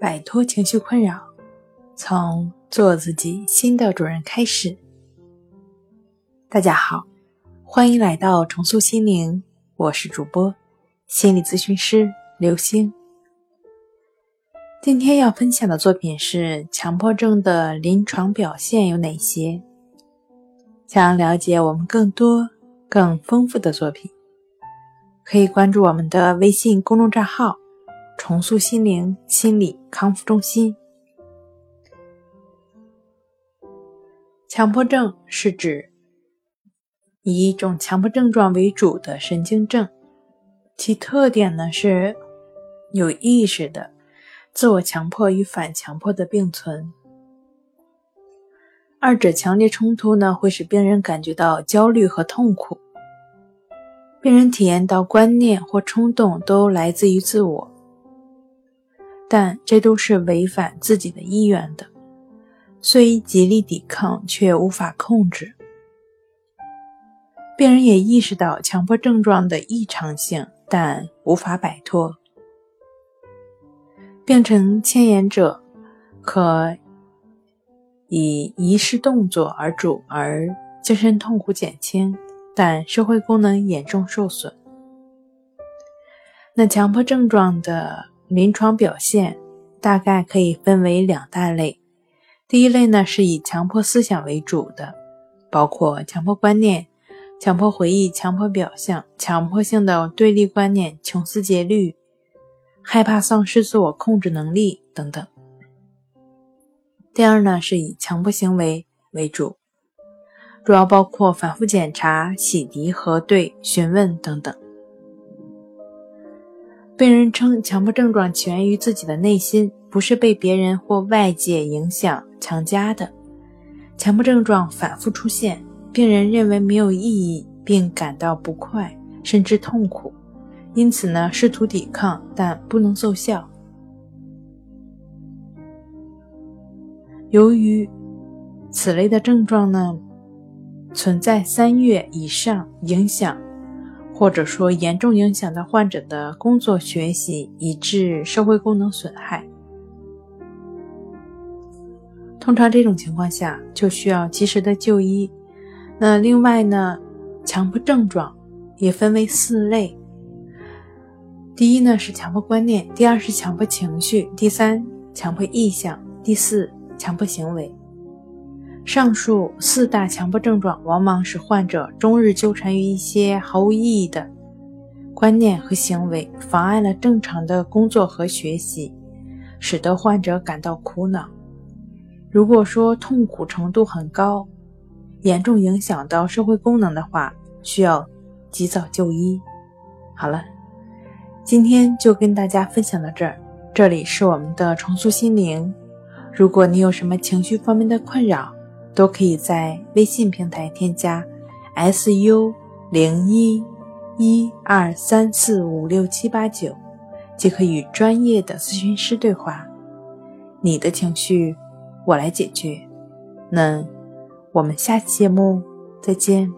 摆脱情绪困扰，从做自己新的主人开始。大家好，欢迎来到重塑心灵，我是主播心理咨询师刘星。今天要分享的作品是强迫症的临床表现有哪些？想要了解我们更多、更丰富的作品，可以关注我们的微信公众账号。重塑心灵心理康复中心。强迫症是指以一种强迫症状为主的神经症，其特点呢是有意识的自我强迫与反强迫的并存，二者强烈冲突呢会使病人感觉到焦虑和痛苦，病人体验到观念或冲动都来自于自我。但这都是违反自己的意愿的，虽极力抵抗，却无法控制。病人也意识到强迫症状的异常性，但无法摆脱。病程牵延者可以遗失动作而主，而精神痛苦减轻，但社会功能严重受损。那强迫症状的。临床表现大概可以分为两大类，第一类呢是以强迫思想为主的，包括强迫观念、强迫回忆、强迫表象、强迫性的对立观念、穷思竭虑、害怕丧失自我控制能力等等。第二呢是以强迫行为为主，主要包括反复检查、洗涤、核对、询问等等。病人称，强迫症状起源于自己的内心，不是被别人或外界影响强加的。强迫症状反复出现，病人认为没有意义，并感到不快，甚至痛苦，因此呢，试图抵抗，但不能奏效。由于此类的症状呢，存在三月以上影响。或者说严重影响到患者的工作学习，以致社会功能损害。通常这种情况下就需要及时的就医。那另外呢，强迫症状也分为四类。第一呢是强迫观念，第二是强迫情绪，第三强迫意向，第四强迫行为。上述四大强迫症状往往使患者终日纠缠于一些毫无意义的观念和行为，妨碍了正常的工作和学习，使得患者感到苦恼。如果说痛苦程度很高，严重影响到社会功能的话，需要及早就医。好了，今天就跟大家分享到这儿。这里是我们的重塑心灵。如果你有什么情绪方面的困扰，都可以在微信平台添加 “su 零一一二三四五六七八九”，即可与专业的咨询师对话。你的情绪，我来解决。那我们下期节目再见。